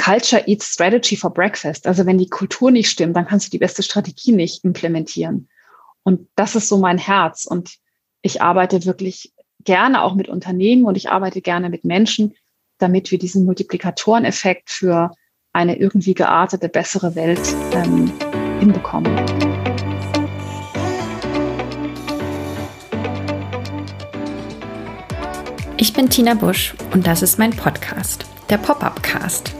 Culture eats Strategy for Breakfast. Also wenn die Kultur nicht stimmt, dann kannst du die beste Strategie nicht implementieren. Und das ist so mein Herz. Und ich arbeite wirklich gerne auch mit Unternehmen und ich arbeite gerne mit Menschen, damit wir diesen Multiplikatoreneffekt für eine irgendwie geartete, bessere Welt ähm, hinbekommen. Ich bin Tina Busch und das ist mein Podcast, der Pop-up Cast.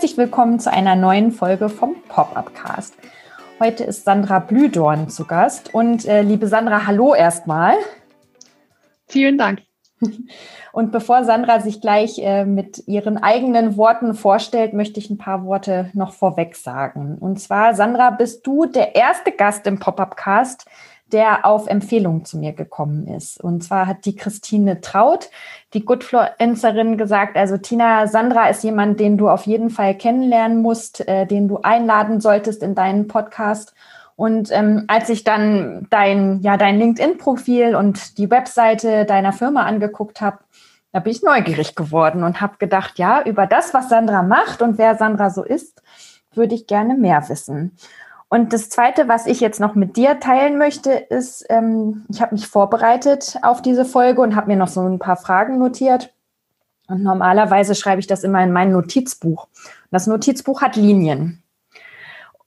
Herzlich willkommen zu einer neuen Folge vom Pop-Up Cast. Heute ist Sandra Blühdorn zu Gast. Und äh, liebe Sandra, hallo erstmal. Vielen Dank. Und bevor Sandra sich gleich äh, mit ihren eigenen Worten vorstellt, möchte ich ein paar Worte noch vorweg sagen. Und zwar, Sandra, bist du der erste Gast im Pop-Up-Cast, der auf Empfehlung zu mir gekommen ist. Und zwar hat die Christine Traut, die Goodfluencerin, gesagt, also Tina, Sandra ist jemand, den du auf jeden Fall kennenlernen musst, äh, den du einladen solltest in deinen Podcast. Und ähm, als ich dann dein, ja, dein LinkedIn-Profil und die Webseite deiner Firma angeguckt habe, da bin ich neugierig geworden und habe gedacht, ja, über das, was Sandra macht und wer Sandra so ist, würde ich gerne mehr wissen. Und das Zweite, was ich jetzt noch mit dir teilen möchte, ist, ähm, ich habe mich vorbereitet auf diese Folge und habe mir noch so ein paar Fragen notiert. Und normalerweise schreibe ich das immer in mein Notizbuch. Das Notizbuch hat Linien.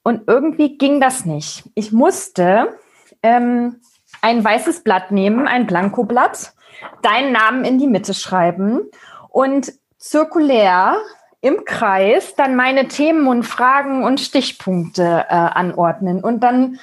Und irgendwie ging das nicht. Ich musste ähm, ein weißes Blatt nehmen, ein Blankoblatt, deinen Namen in die Mitte schreiben und zirkulär im Kreis dann meine Themen und Fragen und Stichpunkte äh, anordnen. Und dann,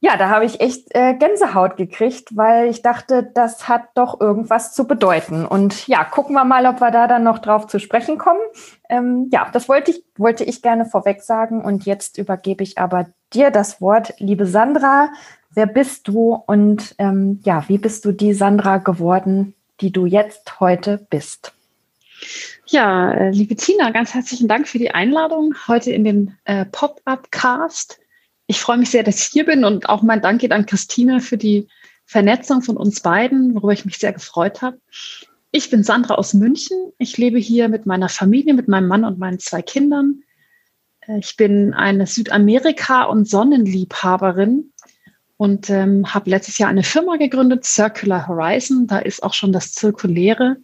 ja, da habe ich echt äh, Gänsehaut gekriegt, weil ich dachte, das hat doch irgendwas zu bedeuten. Und ja, gucken wir mal, ob wir da dann noch drauf zu sprechen kommen. Ähm, ja, das wollte ich, wollte ich gerne vorweg sagen. Und jetzt übergebe ich aber dir das Wort, liebe Sandra. Wer bist du und ähm, ja, wie bist du die Sandra geworden, die du jetzt heute bist? Ja, äh, liebe Tina, ganz herzlichen Dank für die Einladung heute in den äh, Pop-Up-Cast. Ich freue mich sehr, dass ich hier bin und auch mein Dank geht an Christine für die Vernetzung von uns beiden, worüber ich mich sehr gefreut habe. Ich bin Sandra aus München. Ich lebe hier mit meiner Familie, mit meinem Mann und meinen zwei Kindern. Äh, ich bin eine Südamerika- und Sonnenliebhaberin und ähm, habe letztes Jahr eine Firma gegründet, Circular Horizon. Da ist auch schon das Zirkuläre.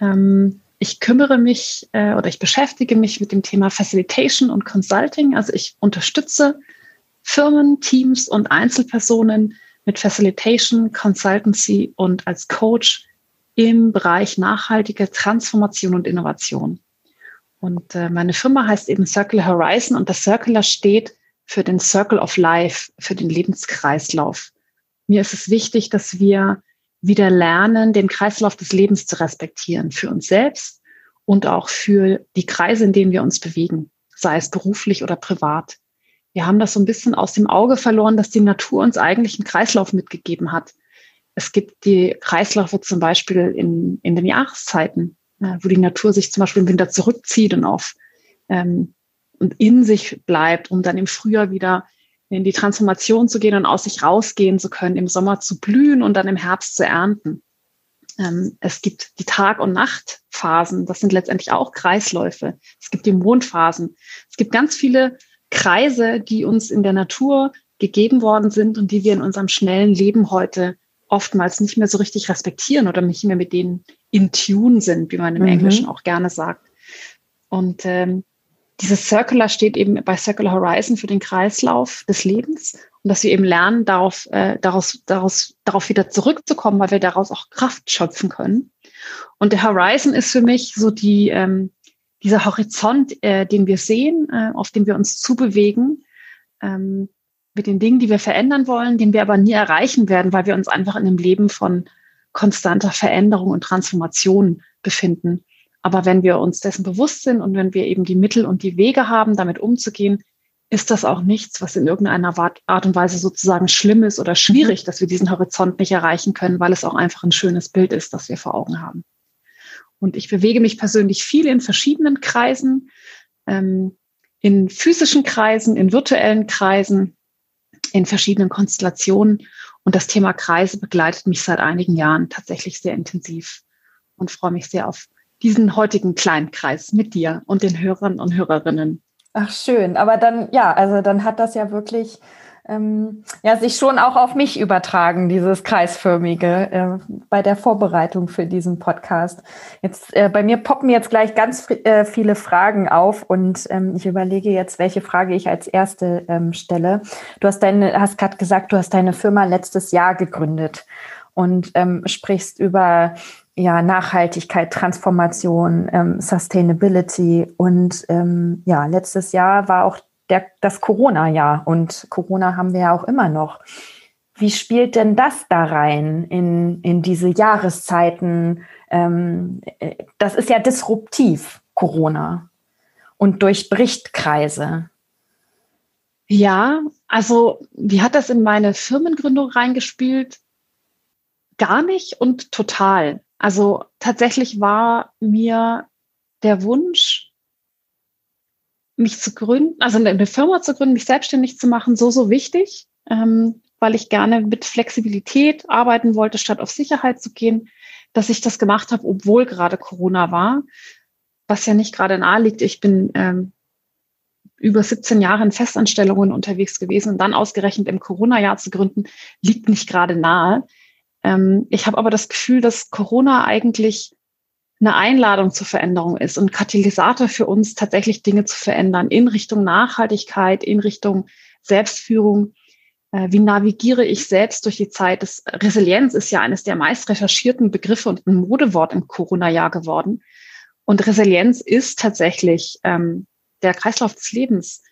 Ähm, ich kümmere mich äh, oder ich beschäftige mich mit dem Thema Facilitation und Consulting. Also ich unterstütze Firmen, Teams und Einzelpersonen mit Facilitation, Consultancy und als Coach im Bereich nachhaltige Transformation und Innovation. Und äh, meine Firma heißt eben Circular Horizon und das Circular steht für den Circle of Life, für den Lebenskreislauf. Mir ist es wichtig, dass wir wieder lernen, den Kreislauf des Lebens zu respektieren für uns selbst und auch für die Kreise, in denen wir uns bewegen, sei es beruflich oder privat. Wir haben das so ein bisschen aus dem Auge verloren, dass die Natur uns eigentlich einen Kreislauf mitgegeben hat. Es gibt die Kreisläufe zum Beispiel in, in den Jahreszeiten, äh, wo die Natur sich zum Beispiel im Winter zurückzieht und auf ähm, und in sich bleibt, um dann im Frühjahr wieder in die Transformation zu gehen und aus sich rausgehen zu können, im Sommer zu blühen und dann im Herbst zu ernten. Ähm, es gibt die Tag- und Nachtphasen, das sind letztendlich auch Kreisläufe. Es gibt die Mondphasen. Es gibt ganz viele Kreise, die uns in der Natur gegeben worden sind und die wir in unserem schnellen Leben heute oftmals nicht mehr so richtig respektieren oder nicht mehr mit denen in Tune sind, wie man im mhm. Englischen auch gerne sagt. Und ähm, dieses Circular steht eben bei Circular Horizon für den Kreislauf des Lebens und dass wir eben lernen, darauf, äh, daraus, daraus, darauf wieder zurückzukommen, weil wir daraus auch Kraft schöpfen können. Und der Horizon ist für mich so die, ähm, dieser Horizont, äh, den wir sehen, äh, auf dem wir uns zubewegen, ähm, mit den Dingen, die wir verändern wollen, den wir aber nie erreichen werden, weil wir uns einfach in dem Leben von konstanter Veränderung und Transformation befinden. Aber wenn wir uns dessen bewusst sind und wenn wir eben die Mittel und die Wege haben, damit umzugehen, ist das auch nichts, was in irgendeiner Art und Weise sozusagen schlimm ist oder schwierig, dass wir diesen Horizont nicht erreichen können, weil es auch einfach ein schönes Bild ist, das wir vor Augen haben. Und ich bewege mich persönlich viel in verschiedenen Kreisen, ähm, in physischen Kreisen, in virtuellen Kreisen, in verschiedenen Konstellationen. Und das Thema Kreise begleitet mich seit einigen Jahren tatsächlich sehr intensiv und freue mich sehr auf diesen heutigen kleinen Kreis mit dir und den Hörern und Hörerinnen. Ach schön, aber dann ja, also dann hat das ja wirklich ähm, ja sich schon auch auf mich übertragen, dieses kreisförmige äh, bei der Vorbereitung für diesen Podcast. Jetzt äh, bei mir poppen jetzt gleich ganz äh, viele Fragen auf und ähm, ich überlege jetzt, welche Frage ich als erste ähm, stelle. Du hast deine, hast gerade gesagt, du hast deine Firma letztes Jahr gegründet und ähm, sprichst über ja, Nachhaltigkeit, Transformation, ähm, Sustainability. Und ähm, ja, letztes Jahr war auch der, das Corona-Jahr und Corona haben wir ja auch immer noch. Wie spielt denn das da rein in, in diese Jahreszeiten? Ähm, äh, das ist ja disruptiv, Corona, und durchbricht Kreise. Ja, also wie hat das in meine Firmengründung reingespielt? Gar nicht und total. Also tatsächlich war mir der Wunsch, mich zu gründen, also eine Firma zu gründen, mich selbstständig zu machen, so, so wichtig, ähm, weil ich gerne mit Flexibilität arbeiten wollte, statt auf Sicherheit zu gehen, dass ich das gemacht habe, obwohl gerade Corona war, was ja nicht gerade nahe liegt. Ich bin ähm, über 17 Jahre in Festanstellungen unterwegs gewesen und dann ausgerechnet im Corona-Jahr zu gründen, liegt nicht gerade nahe. Ähm, ich habe aber das Gefühl, dass Corona eigentlich eine Einladung zur Veränderung ist und Katalysator für uns, tatsächlich Dinge zu verändern in Richtung Nachhaltigkeit, in Richtung Selbstführung. Äh, wie navigiere ich selbst durch die Zeit? Das Resilienz ist ja eines der meist recherchierten Begriffe und ein Modewort im Corona-Jahr geworden. Und Resilienz ist tatsächlich ähm, der Kreislauf des Lebens,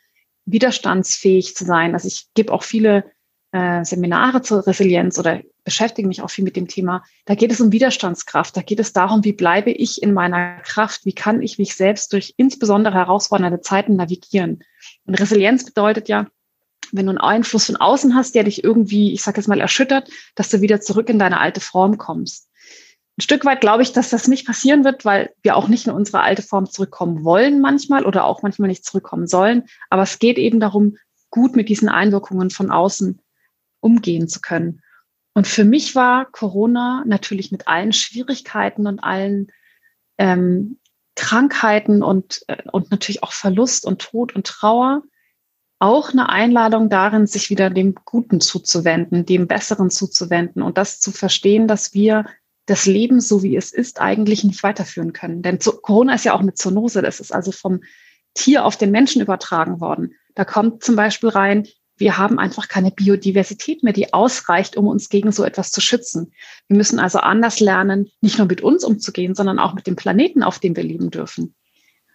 widerstandsfähig zu sein. Also ich gebe auch viele äh, Seminare zur Resilienz oder beschäftige mich auch viel mit dem Thema. Da geht es um Widerstandskraft. Da geht es darum, wie bleibe ich in meiner Kraft? Wie kann ich mich selbst durch insbesondere herausfordernde Zeiten navigieren? Und Resilienz bedeutet ja, wenn du einen Einfluss von außen hast, der dich irgendwie, ich sage jetzt mal, erschüttert, dass du wieder zurück in deine alte Form kommst. Ein Stück weit glaube ich, dass das nicht passieren wird, weil wir auch nicht in unsere alte Form zurückkommen wollen manchmal oder auch manchmal nicht zurückkommen sollen. Aber es geht eben darum, gut mit diesen Einwirkungen von außen umgehen zu können. Und für mich war Corona natürlich mit allen Schwierigkeiten und allen ähm, Krankheiten und, äh, und natürlich auch Verlust und Tod und Trauer auch eine Einladung darin, sich wieder dem Guten zuzuwenden, dem Besseren zuzuwenden und das zu verstehen, dass wir das Leben, so wie es ist, eigentlich nicht weiterführen können. Denn Corona ist ja auch eine Zoonose, das ist also vom Tier auf den Menschen übertragen worden. Da kommt zum Beispiel rein, wir haben einfach keine Biodiversität mehr, die ausreicht, um uns gegen so etwas zu schützen. Wir müssen also anders lernen, nicht nur mit uns umzugehen, sondern auch mit dem Planeten, auf dem wir leben dürfen.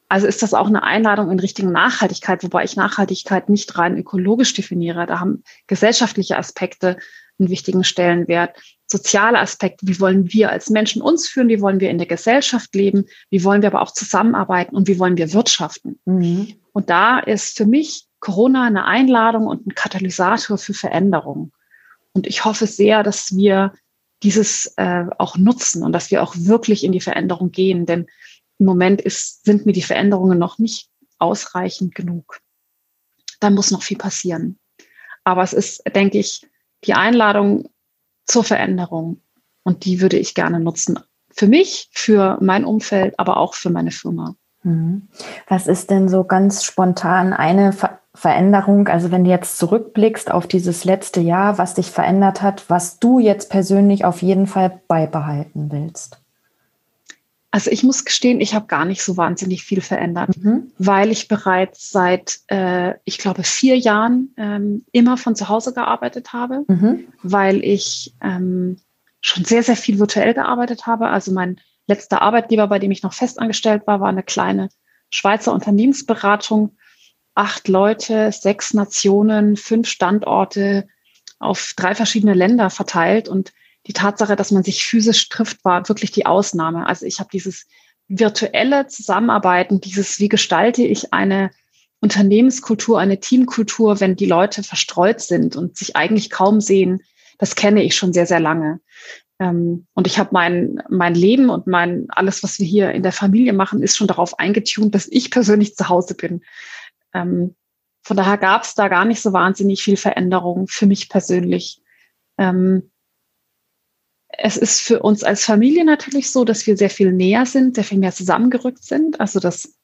Also ist das auch eine Einladung in Richtung Nachhaltigkeit, wobei ich Nachhaltigkeit nicht rein ökologisch definiere. Da haben gesellschaftliche Aspekte einen wichtigen Stellenwert. Soziale Aspekte, wie wollen wir als Menschen uns führen, wie wollen wir in der Gesellschaft leben, wie wollen wir aber auch zusammenarbeiten und wie wollen wir wirtschaften. Mhm. Und da ist für mich Corona eine Einladung und ein Katalysator für Veränderung. Und ich hoffe sehr, dass wir dieses äh, auch nutzen und dass wir auch wirklich in die Veränderung gehen. Denn im Moment ist, sind mir die Veränderungen noch nicht ausreichend genug. Da muss noch viel passieren. Aber es ist, denke ich, die Einladung zur Veränderung. Und die würde ich gerne nutzen. Für mich, für mein Umfeld, aber auch für meine Firma. Mhm. Was ist denn so ganz spontan eine Ver Veränderung, also wenn du jetzt zurückblickst auf dieses letzte Jahr, was dich verändert hat, was du jetzt persönlich auf jeden Fall beibehalten willst? Also ich muss gestehen, ich habe gar nicht so wahnsinnig viel verändert, mhm. weil ich bereits seit, äh, ich glaube, vier Jahren ähm, immer von zu Hause gearbeitet habe, mhm. weil ich ähm, schon sehr, sehr viel virtuell gearbeitet habe. Also mein letzter Arbeitgeber, bei dem ich noch festangestellt war, war eine kleine Schweizer Unternehmensberatung acht Leute, sechs Nationen, fünf Standorte auf drei verschiedene Länder verteilt. Und die Tatsache, dass man sich physisch trifft, war wirklich die Ausnahme. Also ich habe dieses virtuelle Zusammenarbeiten, dieses, wie gestalte ich eine Unternehmenskultur, eine Teamkultur, wenn die Leute verstreut sind und sich eigentlich kaum sehen, das kenne ich schon sehr, sehr lange. Ähm, und ich habe mein, mein Leben und mein alles, was wir hier in der Familie machen, ist schon darauf eingetunt, dass ich persönlich zu Hause bin. Ähm, von daher gab es da gar nicht so wahnsinnig viel Veränderung für mich persönlich. Ähm, es ist für uns als Familie natürlich so, dass wir sehr viel näher sind, sehr viel mehr zusammengerückt sind. Also dass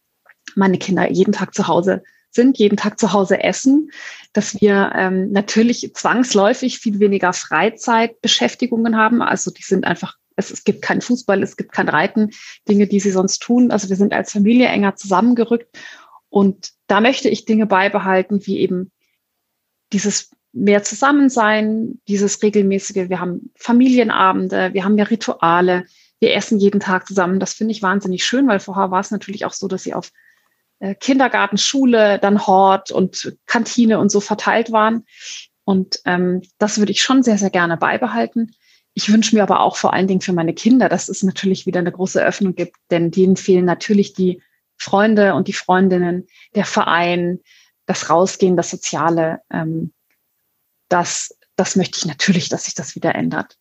meine Kinder jeden Tag zu Hause sind, jeden Tag zu Hause essen, dass wir ähm, natürlich zwangsläufig viel weniger Freizeitbeschäftigungen haben. Also die sind einfach, es, es gibt keinen Fußball, es gibt kein Reiten, Dinge, die sie sonst tun. Also wir sind als Familie enger zusammengerückt. Und da möchte ich Dinge beibehalten, wie eben dieses mehr Zusammensein, dieses regelmäßige, wir haben Familienabende, wir haben ja Rituale, wir essen jeden Tag zusammen. Das finde ich wahnsinnig schön, weil vorher war es natürlich auch so, dass sie auf Kindergarten, Schule, dann Hort und Kantine und so verteilt waren. Und ähm, das würde ich schon sehr, sehr gerne beibehalten. Ich wünsche mir aber auch vor allen Dingen für meine Kinder, dass es natürlich wieder eine große Öffnung gibt, denn denen fehlen natürlich die Freunde und die Freundinnen, der Verein, das Rausgehen, das Soziale. Ähm, das, das möchte ich natürlich, dass sich das wieder ändert.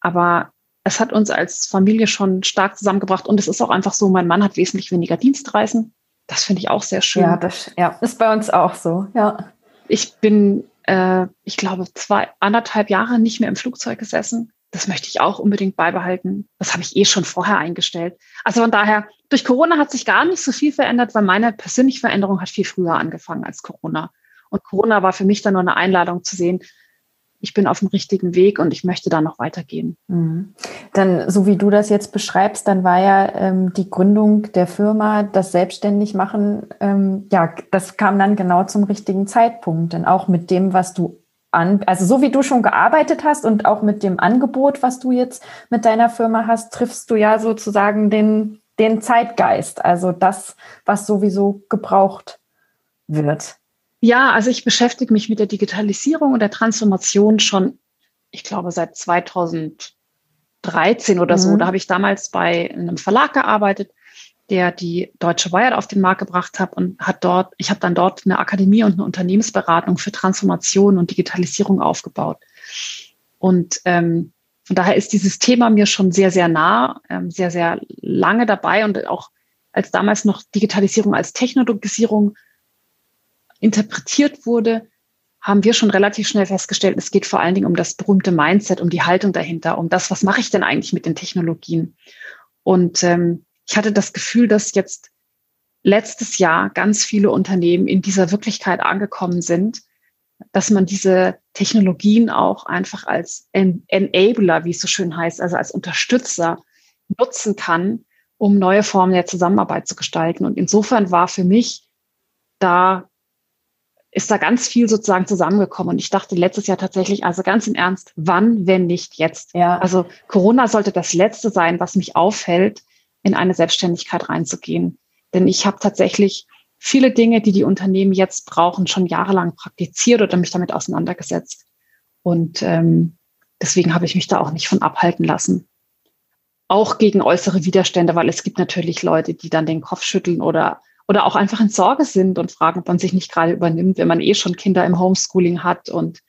Aber es hat uns als Familie schon stark zusammengebracht und es ist auch einfach so, mein Mann hat wesentlich weniger Dienstreisen. Das finde ich auch sehr schön. Ja, das ja, ist bei uns auch so, ja. Ich bin, äh, ich glaube, zwei, anderthalb Jahre nicht mehr im Flugzeug gesessen. Das möchte ich auch unbedingt beibehalten. Das habe ich eh schon vorher eingestellt. Also von daher, durch Corona hat sich gar nicht so viel verändert, weil meine persönliche Veränderung hat viel früher angefangen als Corona. Und Corona war für mich dann nur eine Einladung zu sehen, ich bin auf dem richtigen Weg und ich möchte da noch weitergehen. Mhm. Dann, so wie du das jetzt beschreibst, dann war ja ähm, die Gründung der Firma, das Selbstständigmachen, ähm, ja, das kam dann genau zum richtigen Zeitpunkt. Denn auch mit dem, was du an, also so wie du schon gearbeitet hast und auch mit dem Angebot, was du jetzt mit deiner Firma hast, triffst du ja sozusagen den, den Zeitgeist, also das, was sowieso gebraucht wird. Ja, also ich beschäftige mich mit der Digitalisierung und der Transformation schon, ich glaube, seit 2013 oder so. Mhm. Da habe ich damals bei einem Verlag gearbeitet, der die Deutsche Wired auf den Markt gebracht hat und hat dort, ich habe dann dort eine Akademie und eine Unternehmensberatung für Transformation und Digitalisierung aufgebaut. Und ähm, von daher ist dieses Thema mir schon sehr, sehr nah, ähm, sehr, sehr lange dabei und auch als damals noch Digitalisierung als Technologisierung interpretiert wurde, haben wir schon relativ schnell festgestellt, es geht vor allen Dingen um das berühmte Mindset, um die Haltung dahinter, um das, was mache ich denn eigentlich mit den Technologien? Und ähm, ich hatte das Gefühl, dass jetzt letztes Jahr ganz viele Unternehmen in dieser Wirklichkeit angekommen sind, dass man diese Technologien auch einfach als en Enabler, wie es so schön heißt, also als Unterstützer nutzen kann, um neue Formen der Zusammenarbeit zu gestalten. Und insofern war für mich da ist da ganz viel sozusagen zusammengekommen. Und ich dachte letztes Jahr tatsächlich, also ganz im Ernst, wann, wenn nicht jetzt? Ja. Also Corona sollte das Letzte sein, was mich aufhält, in eine Selbstständigkeit reinzugehen. Denn ich habe tatsächlich viele Dinge, die die Unternehmen jetzt brauchen, schon jahrelang praktiziert oder mich damit auseinandergesetzt. Und ähm, deswegen habe ich mich da auch nicht von abhalten lassen. Auch gegen äußere Widerstände, weil es gibt natürlich Leute, die dann den Kopf schütteln oder oder auch einfach in Sorge sind und fragen, ob man sich nicht gerade übernimmt, wenn man eh schon Kinder im Homeschooling hat. Und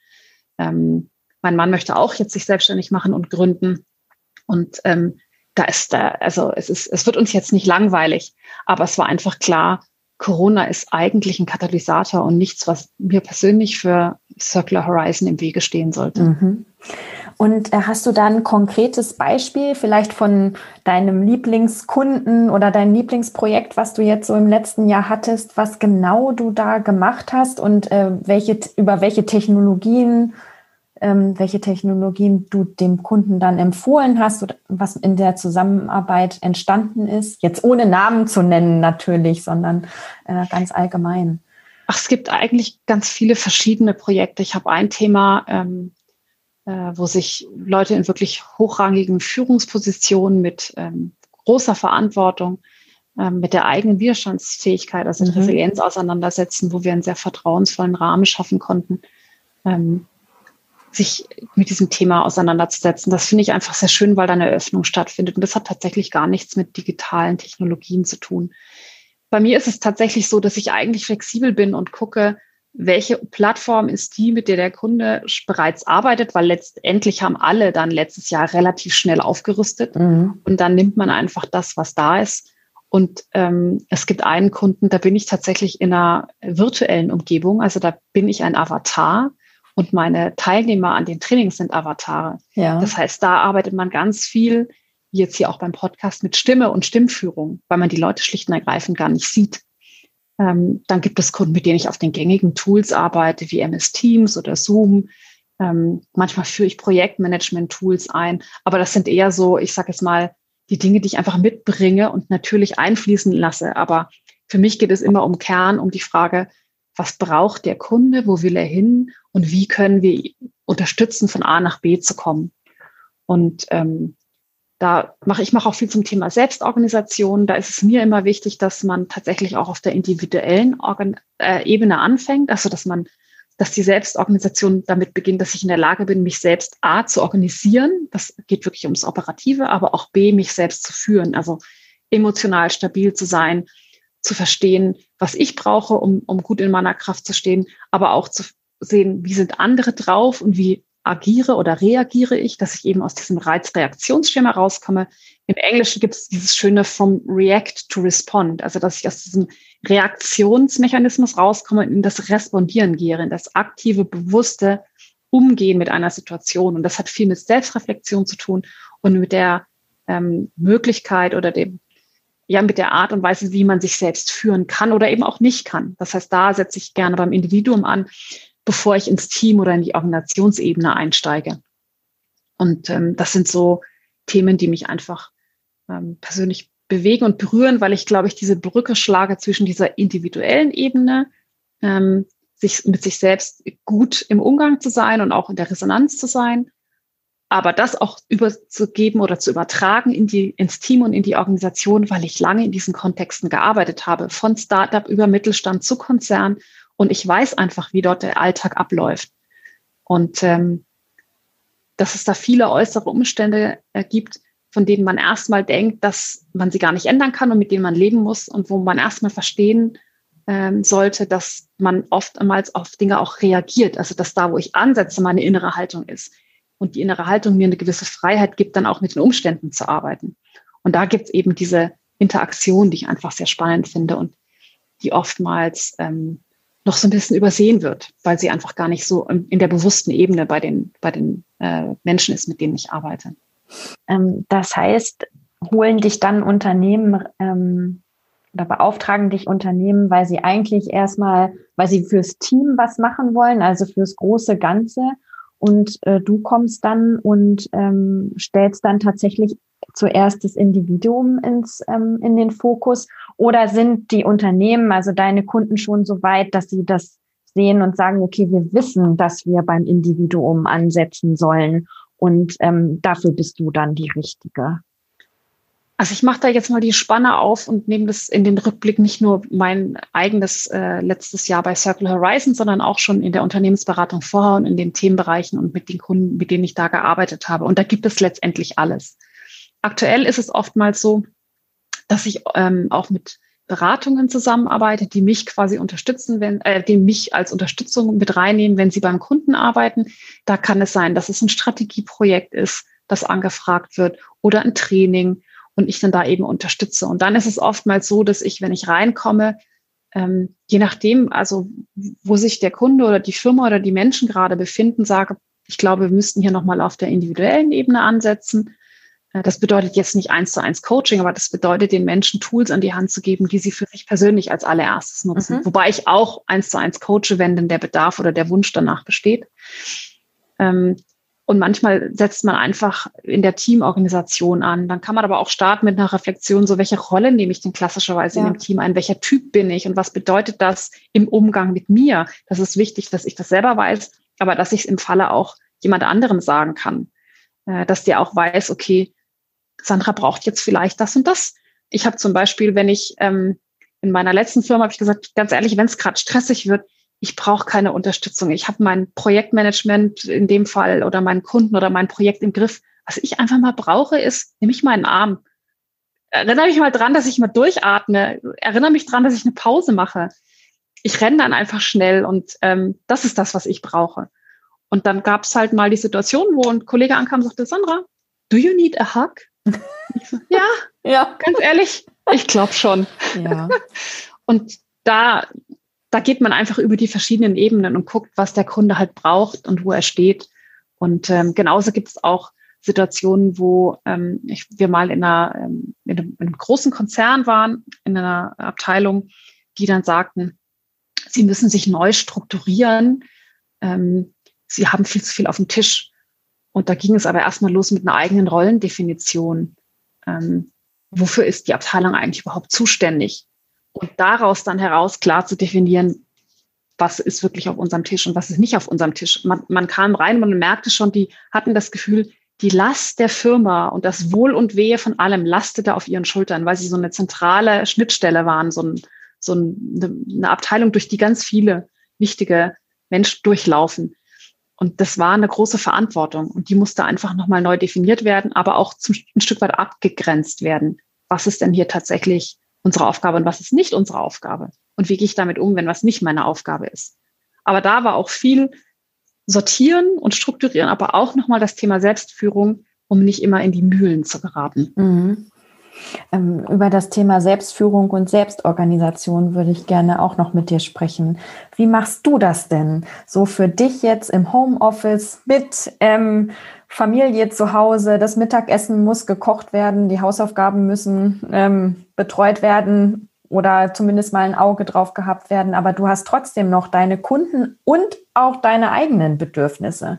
ähm, mein Mann möchte auch jetzt sich selbstständig machen und gründen. Und ähm, da ist da, also es ist, es wird uns jetzt nicht langweilig, aber es war einfach klar, Corona ist eigentlich ein Katalysator und nichts, was mir persönlich für Circular Horizon im Wege stehen sollte. Mhm. Und äh, hast du da ein konkretes Beispiel vielleicht von deinem Lieblingskunden oder deinem Lieblingsprojekt, was du jetzt so im letzten Jahr hattest, was genau du da gemacht hast und äh, welche, über welche Technologien, ähm, welche Technologien du dem Kunden dann empfohlen hast oder was in der Zusammenarbeit entstanden ist? Jetzt ohne Namen zu nennen natürlich, sondern äh, ganz allgemein. Ach, es gibt eigentlich ganz viele verschiedene Projekte. Ich habe ein Thema, ähm, äh, wo sich Leute in wirklich hochrangigen Führungspositionen mit ähm, großer Verantwortung, ähm, mit der eigenen Widerstandsfähigkeit, also mhm. Resilienz auseinandersetzen, wo wir einen sehr vertrauensvollen Rahmen schaffen konnten. Ähm, sich mit diesem Thema auseinanderzusetzen. Das finde ich einfach sehr schön, weil da eine Eröffnung stattfindet. Und das hat tatsächlich gar nichts mit digitalen Technologien zu tun. Bei mir ist es tatsächlich so, dass ich eigentlich flexibel bin und gucke, welche Plattform ist die, mit der der Kunde bereits arbeitet, weil letztendlich haben alle dann letztes Jahr relativ schnell aufgerüstet mhm. und dann nimmt man einfach das, was da ist. Und ähm, es gibt einen Kunden, da bin ich tatsächlich in einer virtuellen Umgebung, also da bin ich ein Avatar und meine Teilnehmer an den Trainings sind Avatare. Ja. Das heißt, da arbeitet man ganz viel, wie jetzt hier auch beim Podcast, mit Stimme und Stimmführung, weil man die Leute schlicht und ergreifend gar nicht sieht. Ähm, dann gibt es Kunden, mit denen ich auf den gängigen Tools arbeite, wie MS Teams oder Zoom. Ähm, manchmal führe ich Projektmanagement-Tools ein, aber das sind eher so, ich sage jetzt mal, die Dinge, die ich einfach mitbringe und natürlich einfließen lasse. Aber für mich geht es immer um Kern, um die Frage, was braucht der Kunde, wo will er hin und wie können wir unterstützen, von A nach B zu kommen. Und ähm, da mache ich mache auch viel zum Thema Selbstorganisation. Da ist es mir immer wichtig, dass man tatsächlich auch auf der individuellen Organ äh, Ebene anfängt, also dass man, dass die Selbstorganisation damit beginnt, dass ich in der Lage bin, mich selbst A zu organisieren. Das geht wirklich ums Operative, aber auch B, mich selbst zu führen, also emotional stabil zu sein, zu verstehen, was ich brauche, um, um gut in meiner Kraft zu stehen, aber auch zu sehen, wie sind andere drauf und wie agiere oder reagiere ich, dass ich eben aus diesem Reizreaktionsschema rauskomme. Im Englischen gibt es dieses schöne from react to respond, also dass ich aus diesem Reaktionsmechanismus rauskomme und in das Respondieren gehe, in das aktive, bewusste Umgehen mit einer Situation. Und das hat viel mit Selbstreflexion zu tun und mit der ähm, Möglichkeit oder dem, ja, mit der Art und Weise, wie man sich selbst führen kann oder eben auch nicht kann. Das heißt, da setze ich gerne beim Individuum an, bevor ich ins Team oder in die Organisationsebene einsteige. Und ähm, das sind so Themen, die mich einfach ähm, persönlich bewegen und berühren, weil ich, glaube ich, diese Brücke schlage zwischen dieser individuellen Ebene, ähm, sich mit sich selbst gut im Umgang zu sein und auch in der Resonanz zu sein, aber das auch überzugeben oder zu übertragen in die, ins Team und in die Organisation, weil ich lange in diesen Kontexten gearbeitet habe, von Startup über Mittelstand zu Konzern und ich weiß einfach, wie dort der Alltag abläuft. Und ähm, dass es da viele äußere Umstände äh, gibt, von denen man erstmal denkt, dass man sie gar nicht ändern kann und mit denen man leben muss und wo man erstmal verstehen ähm, sollte, dass man oftmals auf Dinge auch reagiert. Also dass da, wo ich ansetze, meine innere Haltung ist. Und die innere Haltung mir eine gewisse Freiheit gibt, dann auch mit den Umständen zu arbeiten. Und da gibt es eben diese Interaktion, die ich einfach sehr spannend finde und die oftmals ähm, noch so ein bisschen übersehen wird, weil sie einfach gar nicht so in der bewussten Ebene bei den, bei den äh, Menschen ist, mit denen ich arbeite. Ähm, das heißt, holen dich dann Unternehmen ähm, oder beauftragen dich Unternehmen, weil sie eigentlich erstmal, weil sie fürs Team was machen wollen, also fürs große Ganze. Und äh, du kommst dann und ähm, stellst dann tatsächlich zuerst das Individuum ins, ähm, in den Fokus oder sind die Unternehmen, also deine Kunden schon so weit, dass sie das sehen und sagen, okay, wir wissen, dass wir beim Individuum ansetzen sollen und ähm, dafür bist du dann die Richtige? Also ich mache da jetzt mal die Spanne auf und nehme das in den Rückblick nicht nur mein eigenes äh, letztes Jahr bei Circle Horizon, sondern auch schon in der Unternehmensberatung vorher und in den Themenbereichen und mit den Kunden, mit denen ich da gearbeitet habe. Und da gibt es letztendlich alles. Aktuell ist es oftmals so, dass ich ähm, auch mit Beratungen zusammenarbeite, die mich quasi unterstützen, wenn, äh, die mich als Unterstützung mit reinnehmen, wenn sie beim Kunden arbeiten. Da kann es sein, dass es ein Strategieprojekt ist, das angefragt wird oder ein Training und ich dann da eben unterstütze. Und dann ist es oftmals so, dass ich, wenn ich reinkomme, ähm, je nachdem, also wo sich der Kunde oder die Firma oder die Menschen gerade befinden, sage, ich glaube, wir müssten hier nochmal auf der individuellen Ebene ansetzen das bedeutet jetzt nicht eins zu eins Coaching, aber das bedeutet, den Menschen Tools an die Hand zu geben, die sie für sich persönlich als allererstes nutzen. Mhm. Wobei ich auch eins zu eins coache, wenn denn der Bedarf oder der Wunsch danach besteht. Ähm, und manchmal setzt man einfach in der Teamorganisation an. Dann kann man aber auch starten mit einer Reflexion, so welche Rolle nehme ich denn klassischerweise ja. in dem Team ein? Welcher Typ bin ich? Und was bedeutet das im Umgang mit mir? Das ist wichtig, dass ich das selber weiß, aber dass ich es im Falle auch jemand anderem sagen kann. Äh, dass der auch weiß, okay, Sandra braucht jetzt vielleicht das und das. Ich habe zum Beispiel, wenn ich ähm, in meiner letzten Firma habe ich gesagt, ganz ehrlich, wenn es gerade stressig wird, ich brauche keine Unterstützung. Ich habe mein Projektmanagement in dem Fall oder meinen Kunden oder mein Projekt im Griff. Was ich einfach mal brauche, ist, nehme ich meinen Arm. Erinnere mich mal dran, dass ich mal durchatme. Erinnere mich dran, dass ich eine Pause mache. Ich renne dann einfach schnell und ähm, das ist das, was ich brauche. Und dann gab es halt mal die Situation, wo ein Kollege ankam und sagte, Sandra, do you need a hug? So, ja, ja, ganz ehrlich, ich glaube schon. Ja. und da, da geht man einfach über die verschiedenen Ebenen und guckt, was der Kunde halt braucht und wo er steht. Und ähm, genauso gibt es auch Situationen, wo ähm, ich, wir mal in, einer, ähm, in, einem, in einem großen Konzern waren, in einer Abteilung, die dann sagten, sie müssen sich neu strukturieren. Ähm, sie haben viel zu viel auf dem Tisch. Und da ging es aber erstmal los mit einer eigenen Rollendefinition. Ähm, wofür ist die Abteilung eigentlich überhaupt zuständig? Und daraus dann heraus klar zu definieren, was ist wirklich auf unserem Tisch und was ist nicht auf unserem Tisch. Man, man kam rein, man merkte schon, die hatten das Gefühl, die Last der Firma und das Wohl und Wehe von allem lastete auf ihren Schultern, weil sie so eine zentrale Schnittstelle waren, so, ein, so eine Abteilung, durch die ganz viele wichtige Menschen durchlaufen. Und das war eine große Verantwortung und die musste einfach nochmal neu definiert werden, aber auch zum, ein Stück weit abgegrenzt werden. Was ist denn hier tatsächlich unsere Aufgabe und was ist nicht unsere Aufgabe? Und wie gehe ich damit um, wenn was nicht meine Aufgabe ist? Aber da war auch viel sortieren und strukturieren, aber auch nochmal das Thema Selbstführung, um nicht immer in die Mühlen zu geraten. Mhm. Ähm, über das Thema Selbstführung und Selbstorganisation würde ich gerne auch noch mit dir sprechen. Wie machst du das denn so für dich jetzt im Homeoffice mit ähm, Familie zu Hause? Das Mittagessen muss gekocht werden, die Hausaufgaben müssen ähm, betreut werden oder zumindest mal ein Auge drauf gehabt werden, aber du hast trotzdem noch deine Kunden und auch deine eigenen Bedürfnisse.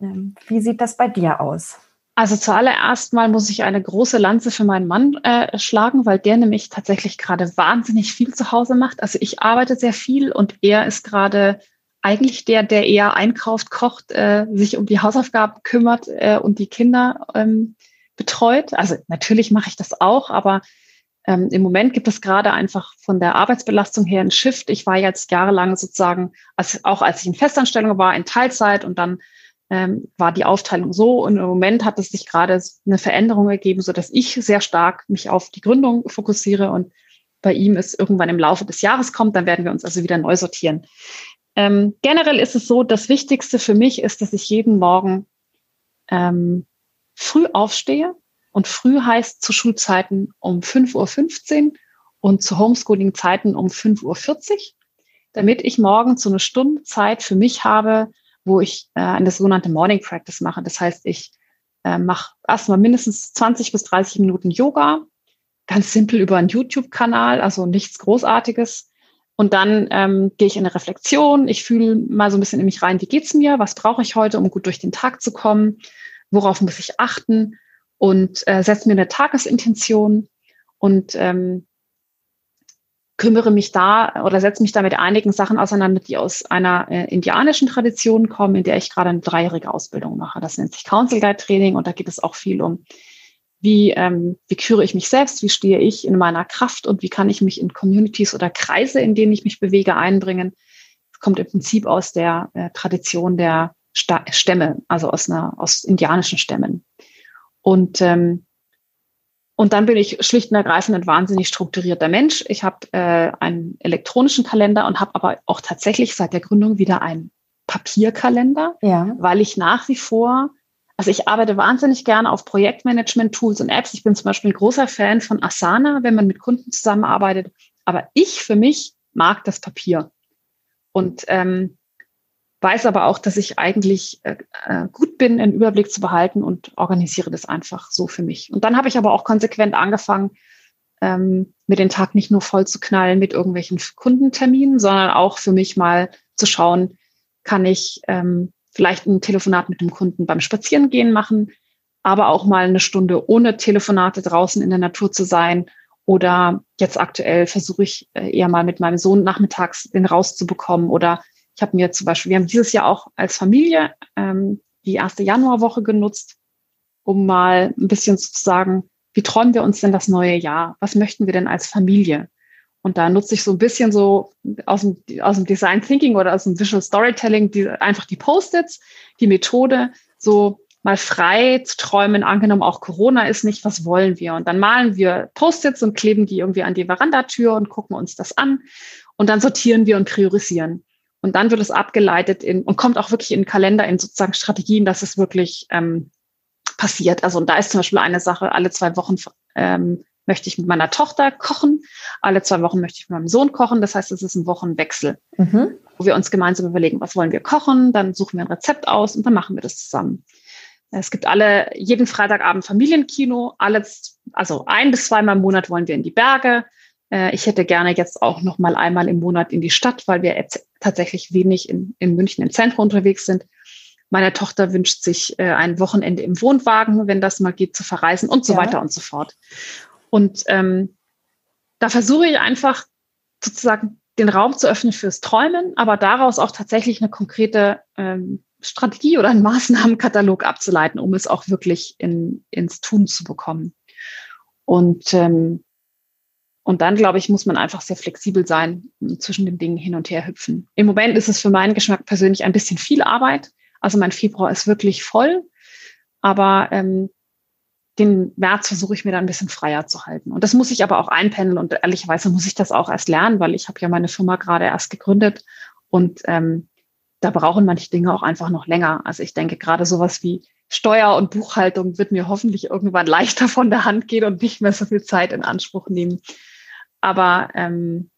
Ähm, wie sieht das bei dir aus? Also zuallererst mal muss ich eine große Lanze für meinen Mann äh, schlagen, weil der nämlich tatsächlich gerade wahnsinnig viel zu Hause macht. Also ich arbeite sehr viel und er ist gerade eigentlich der, der eher einkauft, kocht, äh, sich um die Hausaufgaben kümmert äh, und die Kinder ähm, betreut. Also natürlich mache ich das auch, aber ähm, im Moment gibt es gerade einfach von der Arbeitsbelastung her ein Shift. Ich war jetzt jahrelang sozusagen, als, auch als ich in Festanstellung war, in Teilzeit und dann ähm, war die Aufteilung so. Und im Moment hat es sich gerade eine Veränderung ergeben, so dass ich sehr stark mich auf die Gründung fokussiere und bei ihm es irgendwann im Laufe des Jahres kommt. Dann werden wir uns also wieder neu sortieren. Ähm, generell ist es so, das Wichtigste für mich ist, dass ich jeden Morgen ähm, früh aufstehe. Und früh heißt zu Schulzeiten um 5.15 Uhr und zu Homeschooling-Zeiten um 5.40 Uhr, damit ich morgen so eine Stunde Zeit für mich habe, wo ich äh, eine sogenannte Morning Practice mache. Das heißt, ich äh, mache erstmal mindestens 20 bis 30 Minuten Yoga, ganz simpel über einen YouTube-Kanal, also nichts Großartiges. Und dann ähm, gehe ich in eine Reflexion. Ich fühle mal so ein bisschen in mich rein, wie geht's mir? Was brauche ich heute, um gut durch den Tag zu kommen? Worauf muss ich achten? Und äh, setze mir eine Tagesintention und ähm, kümmere mich da oder setze mich da mit einigen Sachen auseinander, die aus einer äh, indianischen Tradition kommen, in der ich gerade eine dreijährige Ausbildung mache. Das nennt sich Council Guide Training und da geht es auch viel um, wie, ähm, wie küre ich mich selbst, wie stehe ich in meiner Kraft und wie kann ich mich in Communities oder Kreise, in denen ich mich bewege, einbringen. Das kommt im Prinzip aus der äh, Tradition der Sta Stämme, also aus einer aus indianischen Stämmen. Und ähm, und dann bin ich schlicht und ergreifend ein wahnsinnig strukturierter Mensch. Ich habe äh, einen elektronischen Kalender und habe aber auch tatsächlich seit der Gründung wieder einen Papierkalender, ja. weil ich nach wie vor, also ich arbeite wahnsinnig gerne auf Projektmanagement-Tools und Apps. Ich bin zum Beispiel ein großer Fan von Asana, wenn man mit Kunden zusammenarbeitet. Aber ich für mich mag das Papier. Und ähm, weiß aber auch, dass ich eigentlich äh, äh, gut bin, einen Überblick zu behalten und organisiere das einfach so für mich. Und dann habe ich aber auch konsequent angefangen, ähm, mir den Tag nicht nur voll zu knallen mit irgendwelchen Kundenterminen, sondern auch für mich mal zu schauen, kann ich ähm, vielleicht ein Telefonat mit dem Kunden beim Spazierengehen machen, aber auch mal eine Stunde ohne Telefonate draußen in der Natur zu sein. Oder jetzt aktuell versuche ich äh, eher mal mit meinem Sohn nachmittags den rauszubekommen oder ich habe mir zum Beispiel, wir haben dieses Jahr auch als Familie ähm, die erste Januarwoche genutzt, um mal ein bisschen zu sagen, wie träumen wir uns denn das neue Jahr? Was möchten wir denn als Familie? Und da nutze ich so ein bisschen so aus dem, aus dem Design Thinking oder aus dem Visual Storytelling die, einfach die Post-its, die Methode, so mal frei zu träumen, angenommen auch Corona ist nicht, was wollen wir? Und dann malen wir Post-its und kleben die irgendwie an die Verandatür und gucken uns das an. Und dann sortieren wir und priorisieren. Und dann wird es abgeleitet in und kommt auch wirklich in den Kalender, in sozusagen Strategien, dass es wirklich ähm, passiert. Also und da ist zum Beispiel eine Sache, alle zwei Wochen ähm, möchte ich mit meiner Tochter kochen, alle zwei Wochen möchte ich mit meinem Sohn kochen. Das heißt, es ist ein Wochenwechsel, mhm. wo wir uns gemeinsam überlegen, was wollen wir kochen, dann suchen wir ein Rezept aus und dann machen wir das zusammen. Es gibt alle, jeden Freitagabend Familienkino, alles, also ein bis zweimal im Monat wollen wir in die Berge. Äh, ich hätte gerne jetzt auch noch mal einmal im Monat in die Stadt, weil wir jetzt tatsächlich wenig in, in München im Zentrum unterwegs sind. Meine Tochter wünscht sich äh, ein Wochenende im Wohnwagen, wenn das mal geht, zu verreisen und so ja. weiter und so fort. Und ähm, da versuche ich einfach sozusagen den Raum zu öffnen fürs Träumen, aber daraus auch tatsächlich eine konkrete ähm, Strategie oder einen Maßnahmenkatalog abzuleiten, um es auch wirklich in, ins Tun zu bekommen. Und, ähm, und dann, glaube ich, muss man einfach sehr flexibel sein, zwischen den Dingen hin und her hüpfen. Im Moment ist es für meinen Geschmack persönlich ein bisschen viel Arbeit. Also mein Februar ist wirklich voll, aber ähm, den März versuche ich mir da ein bisschen freier zu halten. Und das muss ich aber auch einpendeln und ehrlicherweise muss ich das auch erst lernen, weil ich habe ja meine Firma gerade erst gegründet und ähm, da brauchen manche Dinge auch einfach noch länger. Also ich denke gerade sowas wie Steuer und Buchhaltung wird mir hoffentlich irgendwann leichter von der Hand gehen und nicht mehr so viel Zeit in Anspruch nehmen. Aber ähm,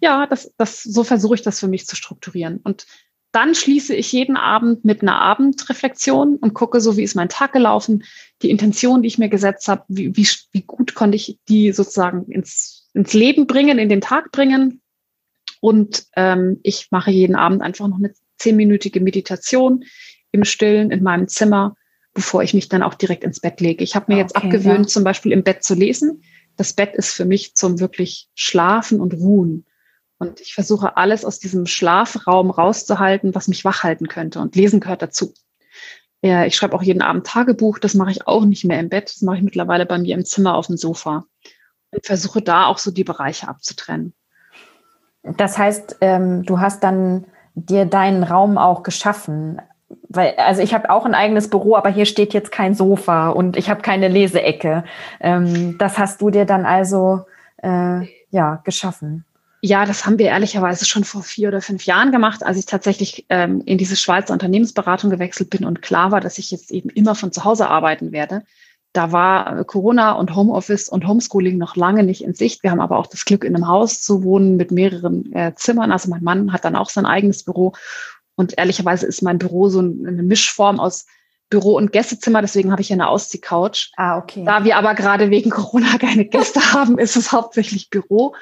ja, das, das, so versuche ich das für mich zu strukturieren. Und dann schließe ich jeden Abend mit einer Abendreflexion und gucke, so wie ist mein Tag gelaufen, die Intention, die ich mir gesetzt habe, wie, wie, wie gut konnte ich die sozusagen ins, ins Leben bringen, in den Tag bringen. Und ähm, ich mache jeden Abend einfach noch eine zehnminütige Meditation im Stillen in meinem Zimmer, bevor ich mich dann auch direkt ins Bett lege. Ich habe mir okay, jetzt abgewöhnt, ja. zum Beispiel im Bett zu lesen. Das Bett ist für mich zum wirklich Schlafen und Ruhen. Und ich versuche alles aus diesem Schlafraum rauszuhalten, was mich wach halten könnte. Und Lesen gehört dazu. Ja, ich schreibe auch jeden Abend Tagebuch. Das mache ich auch nicht mehr im Bett. Das mache ich mittlerweile bei mir im Zimmer auf dem Sofa. Und versuche da auch so die Bereiche abzutrennen. Das heißt, ähm, du hast dann dir deinen Raum auch geschaffen? Weil, also ich habe auch ein eigenes Büro, aber hier steht jetzt kein Sofa und ich habe keine Leseecke. Ähm, das hast du dir dann also äh, ja geschaffen. Ja, das haben wir ehrlicherweise schon vor vier oder fünf Jahren gemacht, als ich tatsächlich ähm, in diese Schweizer Unternehmensberatung gewechselt bin und klar war, dass ich jetzt eben immer von zu Hause arbeiten werde da war äh, Corona und Homeoffice und Homeschooling noch lange nicht in Sicht. Wir haben aber auch das Glück, in einem Haus zu wohnen mit mehreren äh, Zimmern. Also mein Mann hat dann auch sein eigenes Büro. Und ehrlicherweise ist mein Büro so eine Mischform aus Büro und Gästezimmer. Deswegen habe ich hier eine Ausziehcouch. Ah, okay. Da wir aber gerade wegen Corona keine Gäste haben, ist es hauptsächlich Büro.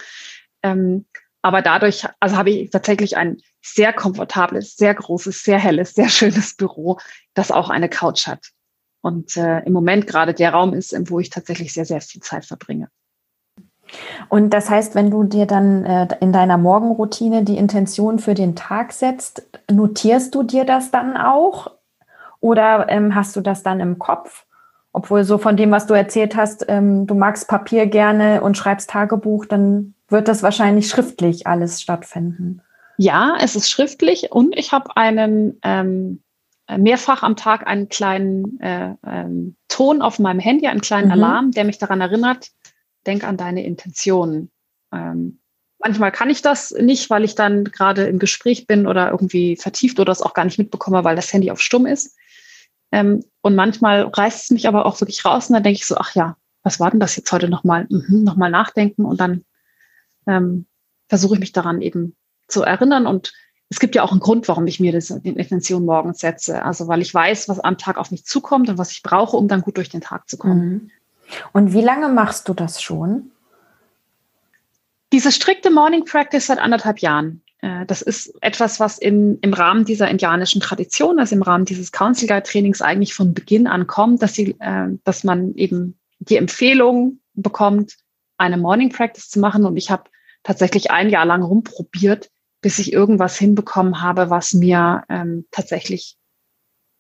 Ähm, aber dadurch, also habe ich tatsächlich ein sehr komfortables, sehr großes, sehr helles, sehr schönes Büro, das auch eine Couch hat und äh, im Moment gerade der Raum ist, wo ich tatsächlich sehr, sehr viel Zeit verbringe. Und das heißt, wenn du dir dann äh, in deiner Morgenroutine die Intention für den Tag setzt, notierst du dir das dann auch? Oder ähm, hast du das dann im Kopf? Obwohl so von dem, was du erzählt hast, ähm, du magst Papier gerne und schreibst Tagebuch, dann wird das wahrscheinlich schriftlich alles stattfinden. Ja, es ist schriftlich und ich habe einen ähm, äh, mehrfach am Tag einen kleinen äh, ähm, Ton auf meinem Handy, einen kleinen mhm. Alarm, der mich daran erinnert, denk an deine Intentionen. Ähm, manchmal kann ich das nicht, weil ich dann gerade im Gespräch bin oder irgendwie vertieft oder es auch gar nicht mitbekomme, weil das Handy auf stumm ist. Ähm, und manchmal reißt es mich aber auch wirklich raus und dann denke ich so, ach ja, was war denn das jetzt heute nochmal? Mhm, nochmal nachdenken und dann ähm, versuche ich mich daran eben zu erinnern und es gibt ja auch einen Grund, warum ich mir das, die Intention morgens setze. Also weil ich weiß, was am Tag auf mich zukommt und was ich brauche, um dann gut durch den Tag zu kommen. Mhm. Und wie lange machst du das schon? Diese strikte Morning Practice seit anderthalb Jahren. Äh, das ist etwas, was in, im Rahmen dieser indianischen Tradition, also im Rahmen dieses Council Guide Trainings eigentlich von Beginn an kommt, dass, sie, äh, dass man eben die Empfehlung bekommt, eine Morning Practice zu machen. Und ich habe tatsächlich ein Jahr lang rumprobiert, bis ich irgendwas hinbekommen habe, was mir ähm, tatsächlich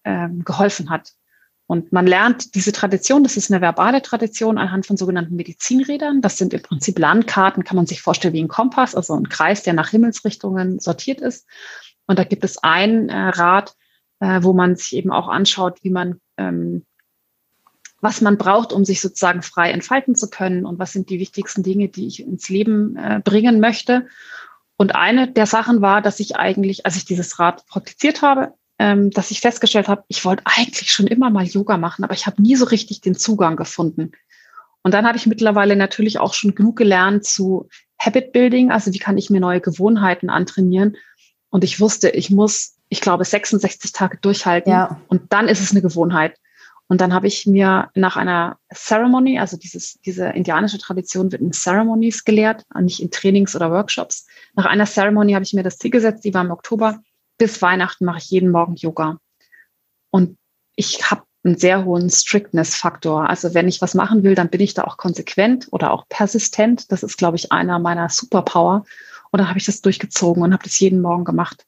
ähm, geholfen hat. Und man lernt diese Tradition, das ist eine verbale Tradition anhand von sogenannten Medizinrädern. Das sind im Prinzip Landkarten, kann man sich vorstellen wie ein Kompass, also ein Kreis, der nach Himmelsrichtungen sortiert ist. Und da gibt es ein äh, Rad, äh, wo man sich eben auch anschaut, wie man, ähm, was man braucht, um sich sozusagen frei entfalten zu können und was sind die wichtigsten Dinge, die ich ins Leben äh, bringen möchte. Und eine der Sachen war, dass ich eigentlich, als ich dieses Rad praktiziert habe, ähm, dass ich festgestellt habe, ich wollte eigentlich schon immer mal Yoga machen, aber ich habe nie so richtig den Zugang gefunden. Und dann habe ich mittlerweile natürlich auch schon genug gelernt zu Habit Building, also wie kann ich mir neue Gewohnheiten antrainieren. Und ich wusste, ich muss, ich glaube, 66 Tage durchhalten ja. und dann ist es eine Gewohnheit. Und dann habe ich mir nach einer Ceremony, also dieses, diese indianische Tradition wird in Ceremonies gelehrt, nicht in Trainings oder Workshops. Nach einer Ceremony habe ich mir das Ziel gesetzt, die war im Oktober, bis Weihnachten mache ich jeden Morgen Yoga. Und ich habe einen sehr hohen Strictness-Faktor. Also wenn ich was machen will, dann bin ich da auch konsequent oder auch persistent. Das ist, glaube ich, einer meiner Superpower. Und dann habe ich das durchgezogen und habe das jeden Morgen gemacht.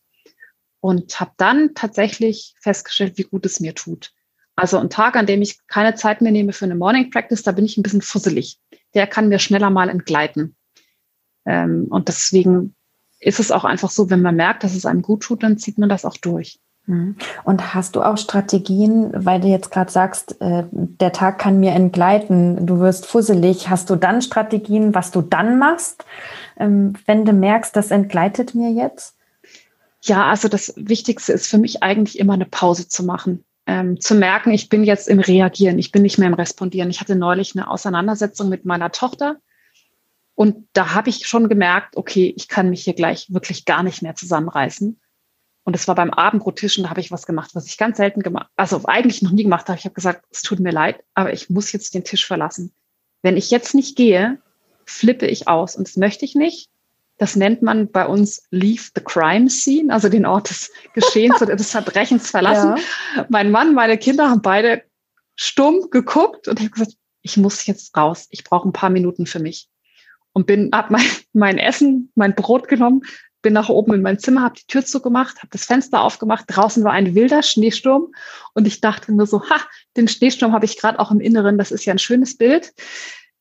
Und habe dann tatsächlich festgestellt, wie gut es mir tut. Also ein Tag, an dem ich keine Zeit mehr nehme für eine Morning Practice, da bin ich ein bisschen fusselig. Der kann mir schneller mal entgleiten. Ähm, und deswegen ist es auch einfach so, wenn man merkt, dass es einem gut tut, dann zieht man das auch durch. Mhm. Und hast du auch Strategien, weil du jetzt gerade sagst, äh, der Tag kann mir entgleiten, du wirst fusselig, hast du dann Strategien, was du dann machst, ähm, wenn du merkst, das entgleitet mir jetzt? Ja, also das Wichtigste ist für mich eigentlich immer eine Pause zu machen. Ähm, zu merken, ich bin jetzt im Reagieren, ich bin nicht mehr im Respondieren. Ich hatte neulich eine Auseinandersetzung mit meiner Tochter und da habe ich schon gemerkt, okay, ich kann mich hier gleich wirklich gar nicht mehr zusammenreißen. Und es war beim Abendbrottisch und da habe ich was gemacht, was ich ganz selten gemacht, also eigentlich noch nie gemacht habe. Ich habe gesagt, es tut mir leid, aber ich muss jetzt den Tisch verlassen. Wenn ich jetzt nicht gehe, flippe ich aus und das möchte ich nicht. Das nennt man bei uns Leave the Crime Scene, also den Ort des Geschehens oder des Verbrechens verlassen. Ja. Mein Mann, meine Kinder haben beide stumm geguckt und ich habe gesagt, ich muss jetzt raus. Ich brauche ein paar Minuten für mich und bin, habe mein, mein Essen, mein Brot genommen, bin nach oben in mein Zimmer, habe die Tür zugemacht, habe das Fenster aufgemacht. Draußen war ein wilder Schneesturm und ich dachte mir so, ha, den Schneesturm habe ich gerade auch im Inneren. Das ist ja ein schönes Bild.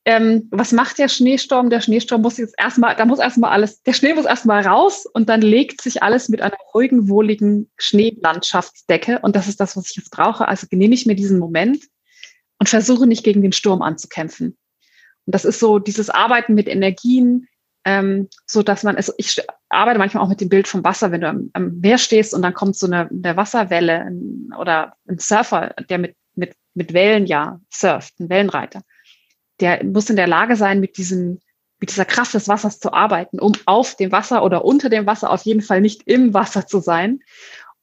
Ähm, was macht der Schneesturm? Der Schneesturm muss jetzt erstmal, da muss erstmal alles, der Schnee muss erstmal raus und dann legt sich alles mit einer ruhigen, wohligen Schneelandschaftsdecke. Und das ist das, was ich jetzt brauche. Also genehme ich mir diesen Moment und versuche nicht gegen den Sturm anzukämpfen. Und das ist so dieses Arbeiten mit Energien, ähm, so dass man es, ich arbeite manchmal auch mit dem Bild vom Wasser, wenn du am, am Meer stehst und dann kommt so eine, eine Wasserwelle oder ein Surfer, der mit, mit, mit Wellen ja surft, ein Wellenreiter. Der muss in der Lage sein, mit diesem, mit dieser Kraft des Wassers zu arbeiten, um auf dem Wasser oder unter dem Wasser auf jeden Fall nicht im Wasser zu sein.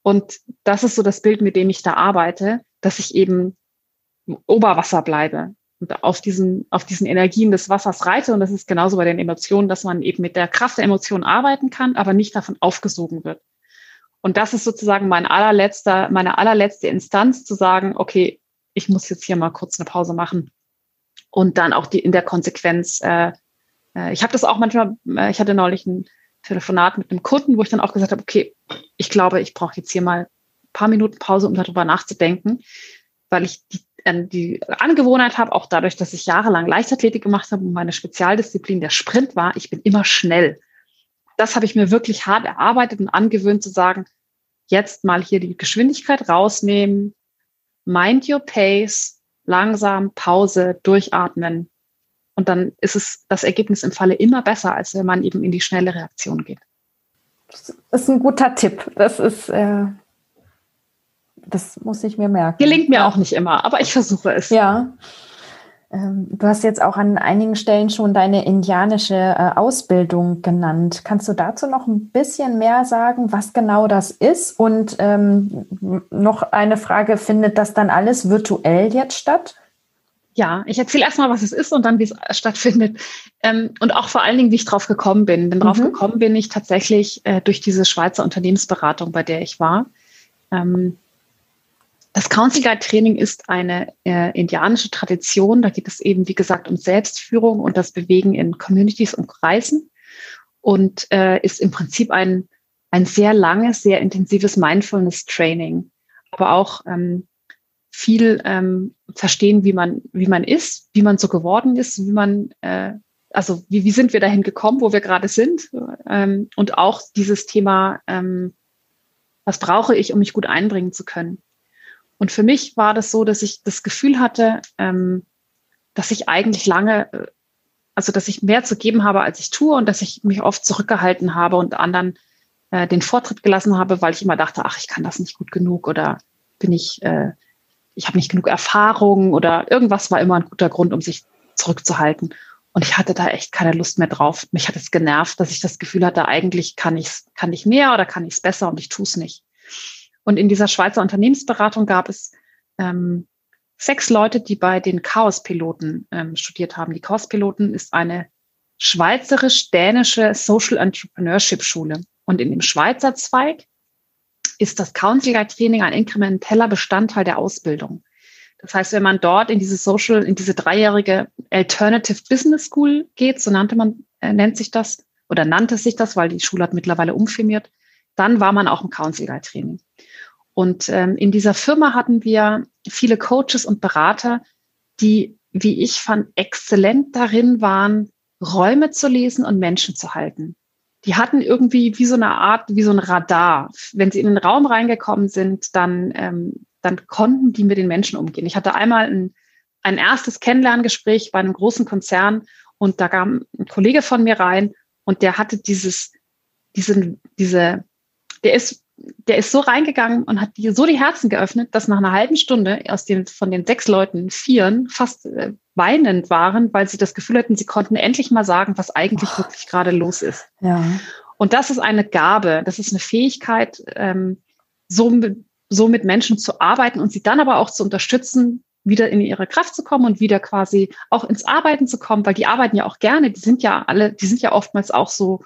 Und das ist so das Bild, mit dem ich da arbeite, dass ich eben im Oberwasser bleibe und auf diesen, auf diesen Energien des Wassers reite. Und das ist genauso bei den Emotionen, dass man eben mit der Kraft der Emotionen arbeiten kann, aber nicht davon aufgesogen wird. Und das ist sozusagen mein allerletzter, meine allerletzte Instanz zu sagen, okay, ich muss jetzt hier mal kurz eine Pause machen. Und dann auch die in der Konsequenz, äh, äh, ich habe das auch manchmal, äh, ich hatte neulich ein Telefonat mit einem Kunden, wo ich dann auch gesagt habe, okay, ich glaube, ich brauche jetzt hier mal ein paar Minuten Pause, um darüber nachzudenken, weil ich die ähm, die Angewohnheit habe, auch dadurch, dass ich jahrelang Leichtathletik gemacht habe und meine Spezialdisziplin der Sprint war, ich bin immer schnell. Das habe ich mir wirklich hart erarbeitet und angewöhnt zu sagen, jetzt mal hier die Geschwindigkeit rausnehmen, mind your pace, langsam, Pause, durchatmen. Und dann ist es das Ergebnis im Falle immer besser, als wenn man eben in die schnelle Reaktion geht. Das ist ein guter Tipp. Das ist äh, das muss ich mir merken. Gelingt mir auch nicht immer, aber ich versuche es. Ja. Ähm, du hast jetzt auch an einigen Stellen schon deine indianische äh, Ausbildung genannt. Kannst du dazu noch ein bisschen mehr sagen, was genau das ist? Und ähm, noch eine Frage, findet das dann alles virtuell jetzt statt? Ja, ich erzähle erstmal, was es ist und dann, wie es stattfindet. Ähm, und auch vor allen Dingen, wie ich drauf gekommen bin. Denn drauf mhm. gekommen bin ich tatsächlich äh, durch diese Schweizer Unternehmensberatung, bei der ich war. Ähm, das Council Guide Training ist eine äh, indianische Tradition. Da geht es eben, wie gesagt, um Selbstführung und das Bewegen in Communities und Kreisen und äh, ist im Prinzip ein, ein sehr langes, sehr intensives Mindfulness Training, aber auch ähm, viel ähm, verstehen, wie man, wie man ist, wie man so geworden ist, wie man, äh, also wie, wie sind wir dahin gekommen, wo wir gerade sind. Ähm, und auch dieses Thema, ähm, was brauche ich, um mich gut einbringen zu können. Und für mich war das so, dass ich das Gefühl hatte, ähm, dass ich eigentlich lange, äh, also dass ich mehr zu geben habe, als ich tue und dass ich mich oft zurückgehalten habe und anderen äh, den Vortritt gelassen habe, weil ich immer dachte, ach, ich kann das nicht gut genug oder bin ich, äh, ich habe nicht genug Erfahrung oder irgendwas war immer ein guter Grund, um sich zurückzuhalten. Und ich hatte da echt keine Lust mehr drauf. Mich hat es genervt, dass ich das Gefühl hatte, eigentlich kann ich kann ich mehr oder kann ich es besser und ich tue es nicht. Und in dieser Schweizer Unternehmensberatung gab es ähm, sechs Leute, die bei den Chaos-Piloten ähm, studiert haben. Die Chaos-Piloten ist eine schweizerisch-dänische Social Entrepreneurship Schule. Und in dem Schweizer Zweig ist das Council Guide Training ein inkrementeller Bestandteil der Ausbildung. Das heißt, wenn man dort in diese Social, in diese dreijährige Alternative Business School geht, so nannte man, äh, nennt sich das oder nannte sich das, weil die Schule hat mittlerweile umfirmiert, dann war man auch im Council Guide Training. Und ähm, in dieser Firma hatten wir viele Coaches und Berater, die, wie ich fand, exzellent darin waren, Räume zu lesen und Menschen zu halten. Die hatten irgendwie wie so eine Art, wie so ein Radar. Wenn sie in den Raum reingekommen sind, dann, ähm, dann konnten die mit den Menschen umgehen. Ich hatte einmal ein, ein erstes Kennenlerngespräch bei einem großen Konzern und da kam ein Kollege von mir rein und der hatte dieses, diesen, diese, der ist der ist so reingegangen und hat dir so die Herzen geöffnet, dass nach einer halben Stunde aus den, von den sechs Leuten vieren fast äh, weinend waren, weil sie das Gefühl hatten, sie konnten endlich mal sagen, was eigentlich oh. wirklich gerade los ist. Ja. Und das ist eine Gabe, das ist eine Fähigkeit, ähm, so, mit, so mit Menschen zu arbeiten und sie dann aber auch zu unterstützen, wieder in ihre Kraft zu kommen und wieder quasi auch ins Arbeiten zu kommen, weil die arbeiten ja auch gerne, die sind ja alle, die sind ja oftmals auch so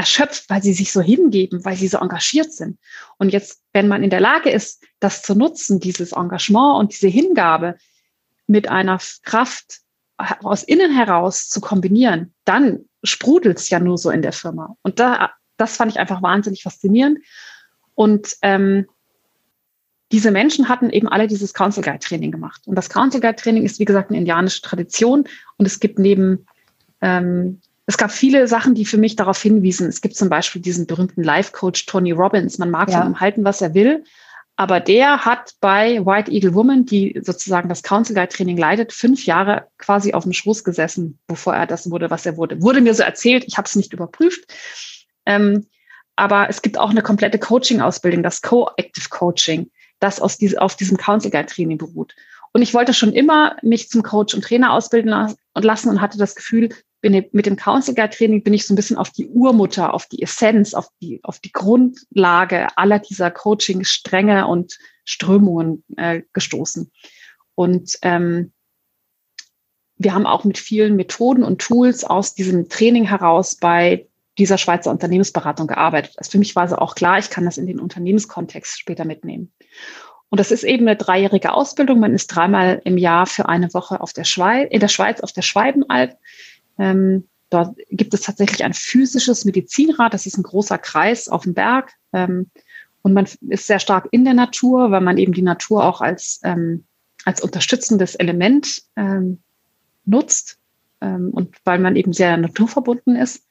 erschöpft, weil sie sich so hingeben, weil sie so engagiert sind. Und jetzt, wenn man in der Lage ist, das zu nutzen, dieses Engagement und diese Hingabe mit einer Kraft aus innen heraus zu kombinieren, dann sprudelt es ja nur so in der Firma. Und da, das fand ich einfach wahnsinnig faszinierend. Und ähm, diese Menschen hatten eben alle dieses Council Guide Training gemacht. Und das Council Guide Training ist, wie gesagt, eine indianische Tradition. Und es gibt neben ähm, es gab viele Sachen, die für mich darauf hinwiesen. Es gibt zum Beispiel diesen berühmten Life-Coach Tony Robbins. Man mag ja. von ihm halten, was er will. Aber der hat bei White Eagle Woman, die sozusagen das Council Guide Training leitet, fünf Jahre quasi auf dem Schoß gesessen, bevor er das wurde, was er wurde. Wurde mir so erzählt, ich habe es nicht überprüft. Ähm, aber es gibt auch eine komplette Coaching-Ausbildung, das Co-Active Coaching, das aus diese, auf diesem Council Guide Training beruht. Und ich wollte schon immer mich zum Coach und Trainer ausbilden lassen und hatte das Gefühl, bin mit dem Council Guide Training bin ich so ein bisschen auf die Urmutter, auf die Essenz, auf die, auf die Grundlage aller dieser Coaching-Stränge und Strömungen äh, gestoßen. Und ähm, wir haben auch mit vielen Methoden und Tools aus diesem Training heraus bei dieser Schweizer Unternehmensberatung gearbeitet. Also für mich war es auch klar, ich kann das in den Unternehmenskontext später mitnehmen. Und das ist eben eine dreijährige Ausbildung. Man ist dreimal im Jahr für eine Woche auf der Schweiz, in der Schweiz auf der Schweibenalb ähm, dort gibt es tatsächlich ein physisches Medizinrad. Das ist ein großer Kreis auf dem Berg. Ähm, und man ist sehr stark in der Natur, weil man eben die Natur auch als, ähm, als unterstützendes Element ähm, nutzt ähm, und weil man eben sehr naturverbunden ist.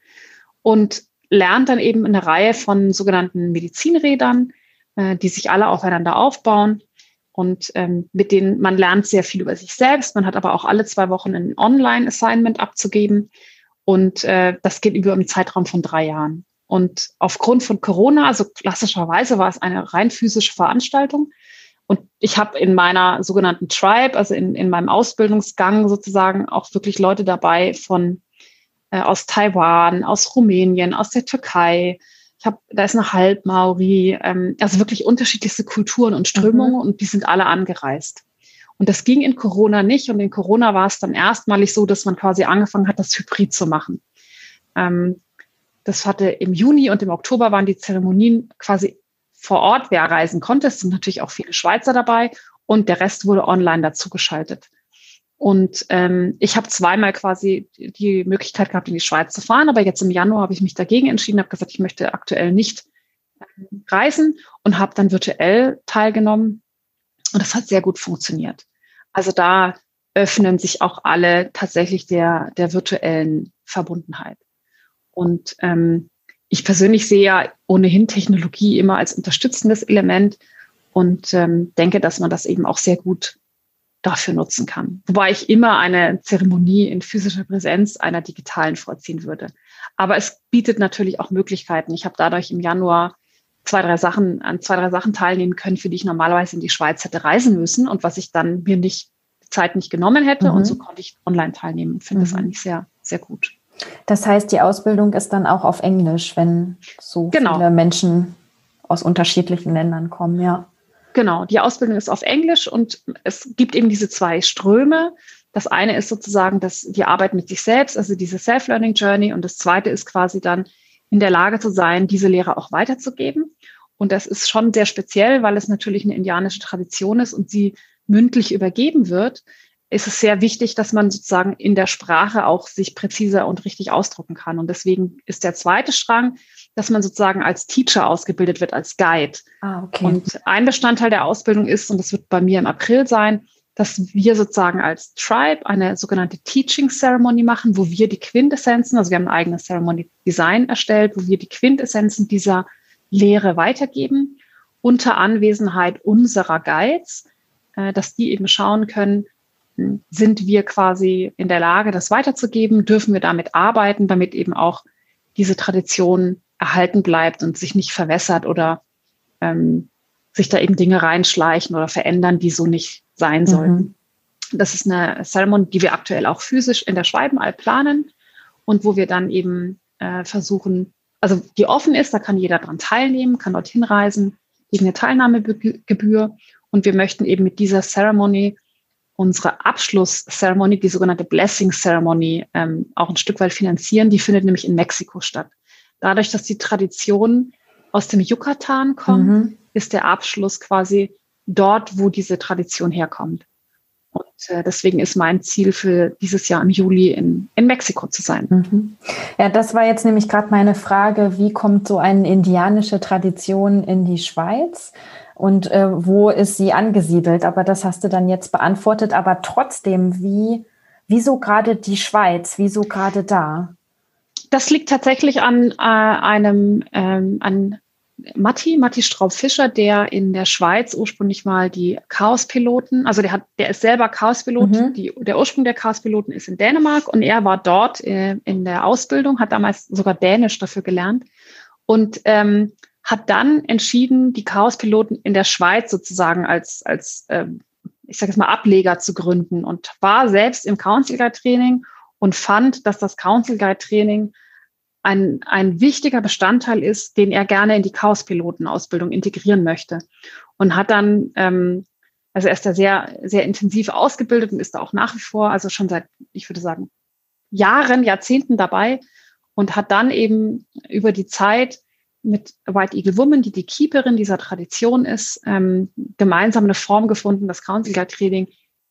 Und lernt dann eben eine Reihe von sogenannten Medizinrädern, äh, die sich alle aufeinander aufbauen und ähm, mit denen man lernt sehr viel über sich selbst. Man hat aber auch alle zwei Wochen ein Online-Assignment abzugeben. Und äh, das geht über einen Zeitraum von drei Jahren. Und aufgrund von Corona, also klassischerweise war es eine rein physische Veranstaltung. Und ich habe in meiner sogenannten Tribe, also in, in meinem Ausbildungsgang sozusagen auch wirklich Leute dabei von äh, aus Taiwan, aus Rumänien, aus der Türkei, ich habe, da ist eine Halbmauri, ähm, also wirklich unterschiedlichste Kulturen und Strömungen mhm. und die sind alle angereist. Und das ging in Corona nicht. Und in Corona war es dann erstmalig so, dass man quasi angefangen hat, das Hybrid zu machen. Ähm, das hatte im Juni und im Oktober waren die Zeremonien quasi vor Ort, wer reisen konnte. Es sind natürlich auch viele Schweizer dabei und der Rest wurde online dazugeschaltet. Und ähm, ich habe zweimal quasi die Möglichkeit gehabt, in die Schweiz zu fahren, aber jetzt im Januar habe ich mich dagegen entschieden, habe gesagt, ich möchte aktuell nicht ähm, reisen und habe dann virtuell teilgenommen. Und das hat sehr gut funktioniert. Also da öffnen sich auch alle tatsächlich der, der virtuellen Verbundenheit. Und ähm, ich persönlich sehe ja ohnehin Technologie immer als unterstützendes Element und ähm, denke, dass man das eben auch sehr gut dafür nutzen kann. Wobei ich immer eine Zeremonie in physischer Präsenz einer digitalen vorziehen würde. Aber es bietet natürlich auch Möglichkeiten. Ich habe dadurch im Januar zwei, drei Sachen, an zwei, drei Sachen teilnehmen können, für die ich normalerweise in die Schweiz hätte reisen müssen und was ich dann mir nicht Zeit nicht genommen hätte. Mhm. Und so konnte ich online teilnehmen und finde mhm. das eigentlich sehr, sehr gut. Das heißt, die Ausbildung ist dann auch auf Englisch, wenn so genau. viele Menschen aus unterschiedlichen Ländern kommen, ja. Genau, die Ausbildung ist auf Englisch und es gibt eben diese zwei Ströme. Das eine ist sozusagen das, die Arbeit mit sich selbst, also diese Self-Learning Journey. Und das zweite ist quasi dann in der Lage zu sein, diese Lehre auch weiterzugeben. Und das ist schon sehr speziell, weil es natürlich eine indianische Tradition ist und sie mündlich übergeben wird ist es sehr wichtig, dass man sozusagen in der Sprache auch sich präziser und richtig ausdrucken kann. Und deswegen ist der zweite Strang, dass man sozusagen als Teacher ausgebildet wird, als Guide. Ah, okay. Und ein Bestandteil der Ausbildung ist, und das wird bei mir im April sein, dass wir sozusagen als Tribe eine sogenannte Teaching Ceremony machen, wo wir die Quintessenzen, also wir haben ein eigenes Ceremony Design erstellt, wo wir die Quintessenzen dieser Lehre weitergeben, unter Anwesenheit unserer Guides, äh, dass die eben schauen können, sind wir quasi in der Lage, das weiterzugeben? Dürfen wir damit arbeiten, damit eben auch diese Tradition erhalten bleibt und sich nicht verwässert oder ähm, sich da eben Dinge reinschleichen oder verändern, die so nicht sein mhm. sollten? Das ist eine Ceremony, die wir aktuell auch physisch in der Schwalbenalb planen und wo wir dann eben äh, versuchen, also die offen ist, da kann jeder dran teilnehmen, kann dorthin reisen gegen eine Teilnahmegebühr. Und wir möchten eben mit dieser Ceremony unsere Abschlusszeremonie, die sogenannte Blessing Ceremony, ähm, auch ein Stück weit finanzieren. Die findet nämlich in Mexiko statt. Dadurch, dass die Tradition aus dem Yucatan kommt, mhm. ist der Abschluss quasi dort, wo diese Tradition herkommt. Und äh, deswegen ist mein Ziel für dieses Jahr im Juli in, in Mexiko zu sein. Mhm. Ja, das war jetzt nämlich gerade meine Frage, wie kommt so eine indianische Tradition in die Schweiz? und äh, wo ist sie angesiedelt? Aber das hast du dann jetzt beantwortet. Aber trotzdem, wie, wieso gerade die Schweiz? Wieso gerade da? Das liegt tatsächlich an äh, einem, ähm, an Matti, Matti Straub-Fischer, der in der Schweiz ursprünglich mal die Chaospiloten, also der hat, der ist selber Chaospilot, mhm. die, der Ursprung der Chaospiloten ist in Dänemark und er war dort äh, in der Ausbildung, hat damals sogar Dänisch dafür gelernt und ähm, hat dann entschieden, die Chaospiloten in der Schweiz sozusagen als, als ähm, ich sage jetzt mal, Ableger zu gründen und war selbst im Council Guide Training und fand, dass das Council Guide Training ein, ein wichtiger Bestandteil ist, den er gerne in die Chaospilotenausbildung integrieren möchte. Und hat dann, ähm, also er ist da sehr, sehr intensiv ausgebildet und ist da auch nach wie vor, also schon seit, ich würde sagen, Jahren, Jahrzehnten dabei und hat dann eben über die Zeit mit White Eagle Woman, die die Keeperin dieser Tradition ist, ähm, gemeinsam eine Form gefunden, das Council Guide Training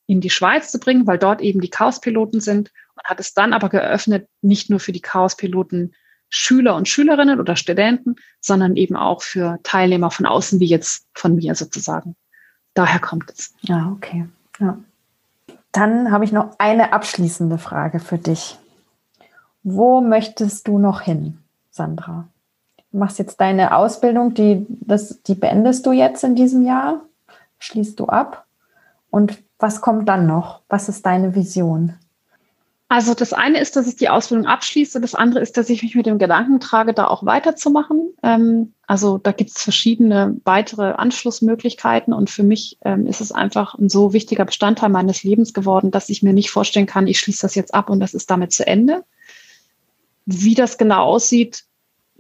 in die Schweiz zu bringen, weil dort eben die Chaospiloten sind und hat es dann aber geöffnet, nicht nur für die Chaospiloten Schüler und Schülerinnen oder Studenten, sondern eben auch für Teilnehmer von außen, wie jetzt von mir sozusagen. Daher kommt es. Ja, okay. Ja. Dann habe ich noch eine abschließende Frage für dich. Wo möchtest du noch hin, Sandra? Du machst jetzt deine Ausbildung, die, das, die beendest du jetzt in diesem Jahr, schließt du ab. Und was kommt dann noch? Was ist deine Vision? Also das eine ist, dass ich die Ausbildung abschließe. Das andere ist, dass ich mich mit dem Gedanken trage, da auch weiterzumachen. Ähm, also da gibt es verschiedene weitere Anschlussmöglichkeiten. Und für mich ähm, ist es einfach ein so wichtiger Bestandteil meines Lebens geworden, dass ich mir nicht vorstellen kann, ich schließe das jetzt ab und das ist damit zu Ende. Wie das genau aussieht,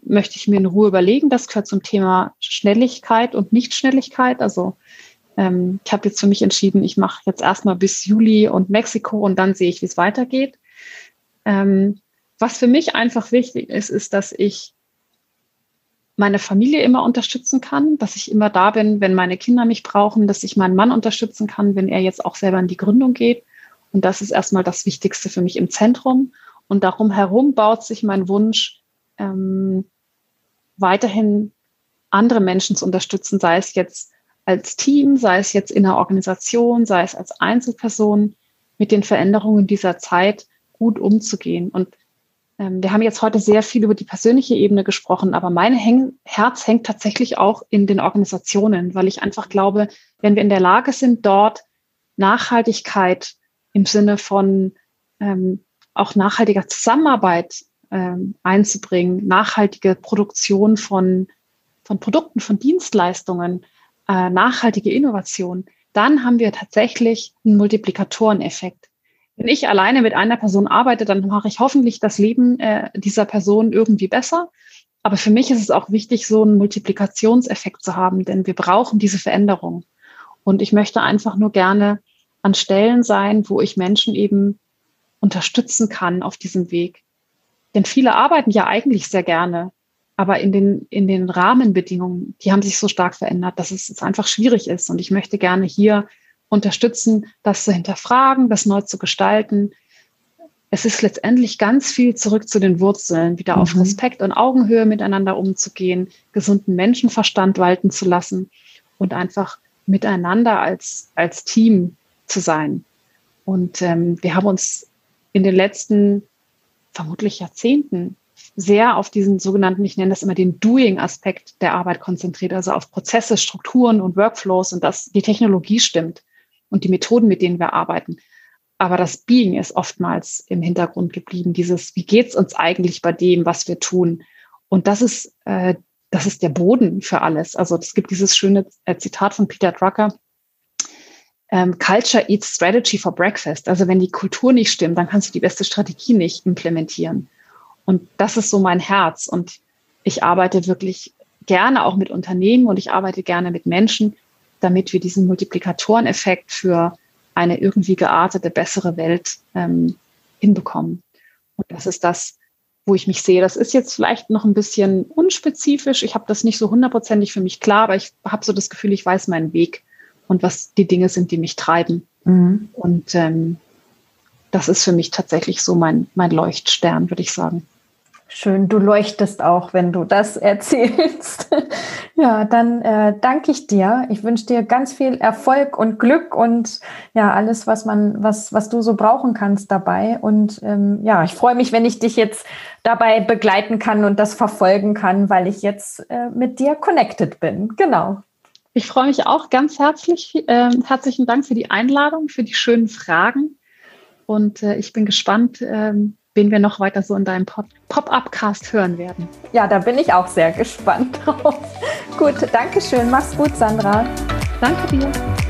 möchte ich mir in Ruhe überlegen. Das gehört zum Thema Schnelligkeit und Nichtschnelligkeit. Also ähm, ich habe jetzt für mich entschieden, ich mache jetzt erstmal bis Juli und Mexiko und dann sehe ich, wie es weitergeht. Ähm, was für mich einfach wichtig ist, ist, dass ich meine Familie immer unterstützen kann, dass ich immer da bin, wenn meine Kinder mich brauchen, dass ich meinen Mann unterstützen kann, wenn er jetzt auch selber in die Gründung geht. Und das ist erstmal das Wichtigste für mich im Zentrum. Und darum herum baut sich mein Wunsch, ähm, weiterhin andere Menschen zu unterstützen, sei es jetzt als Team, sei es jetzt in der Organisation, sei es als Einzelperson, mit den Veränderungen dieser Zeit gut umzugehen. Und ähm, wir haben jetzt heute sehr viel über die persönliche Ebene gesprochen, aber mein Häng Herz hängt tatsächlich auch in den Organisationen, weil ich einfach glaube, wenn wir in der Lage sind, dort Nachhaltigkeit im Sinne von ähm, auch nachhaltiger Zusammenarbeit ähm, einzubringen, nachhaltige Produktion von, von Produkten, von Dienstleistungen, äh, nachhaltige Innovation, dann haben wir tatsächlich einen Multiplikatoreneffekt. Wenn ich alleine mit einer Person arbeite, dann mache ich hoffentlich das Leben äh, dieser Person irgendwie besser. Aber für mich ist es auch wichtig, so einen Multiplikationseffekt zu haben, denn wir brauchen diese Veränderung. Und ich möchte einfach nur gerne an Stellen sein, wo ich Menschen eben unterstützen kann auf diesem Weg. Denn viele arbeiten ja eigentlich sehr gerne, aber in den, in den Rahmenbedingungen, die haben sich so stark verändert, dass es jetzt einfach schwierig ist. Und ich möchte gerne hier unterstützen, das zu hinterfragen, das neu zu gestalten. Es ist letztendlich ganz viel zurück zu den Wurzeln, wieder mhm. auf Respekt und Augenhöhe miteinander umzugehen, gesunden Menschenverstand walten zu lassen und einfach miteinander als, als Team zu sein. Und ähm, wir haben uns in den letzten vermutlich Jahrzehnten sehr auf diesen sogenannten, ich nenne das immer den Doing-Aspekt der Arbeit konzentriert, also auf Prozesse, Strukturen und Workflows und dass die Technologie stimmt und die Methoden, mit denen wir arbeiten. Aber das Being ist oftmals im Hintergrund geblieben. Dieses, wie geht's uns eigentlich bei dem, was wir tun? Und das ist, äh, das ist der Boden für alles. Also es gibt dieses schöne äh, Zitat von Peter Drucker, ähm, Culture eats strategy for breakfast. Also wenn die Kultur nicht stimmt, dann kannst du die beste Strategie nicht implementieren. Und das ist so mein Herz. Und ich arbeite wirklich gerne auch mit Unternehmen und ich arbeite gerne mit Menschen, damit wir diesen Multiplikatoreneffekt für eine irgendwie geartete, bessere Welt ähm, hinbekommen. Und das ist das, wo ich mich sehe. Das ist jetzt vielleicht noch ein bisschen unspezifisch. Ich habe das nicht so hundertprozentig für mich klar, aber ich habe so das Gefühl, ich weiß meinen Weg und was die Dinge sind, die mich treiben. Mhm. Und ähm, das ist für mich tatsächlich so mein, mein Leuchtstern, würde ich sagen. Schön, du leuchtest auch, wenn du das erzählst. ja, dann äh, danke ich dir. Ich wünsche dir ganz viel Erfolg und Glück und ja, alles, was man, was, was du so brauchen kannst dabei. Und ähm, ja, ich freue mich, wenn ich dich jetzt dabei begleiten kann und das verfolgen kann, weil ich jetzt äh, mit dir connected bin. Genau. Ich freue mich auch ganz herzlich. Äh, herzlichen Dank für die Einladung, für die schönen Fragen. Und äh, ich bin gespannt, ähm, wen wir noch weiter so in deinem Pop-up-Cast hören werden. Ja, da bin ich auch sehr gespannt drauf. gut, danke schön. Mach's gut, Sandra. Danke dir.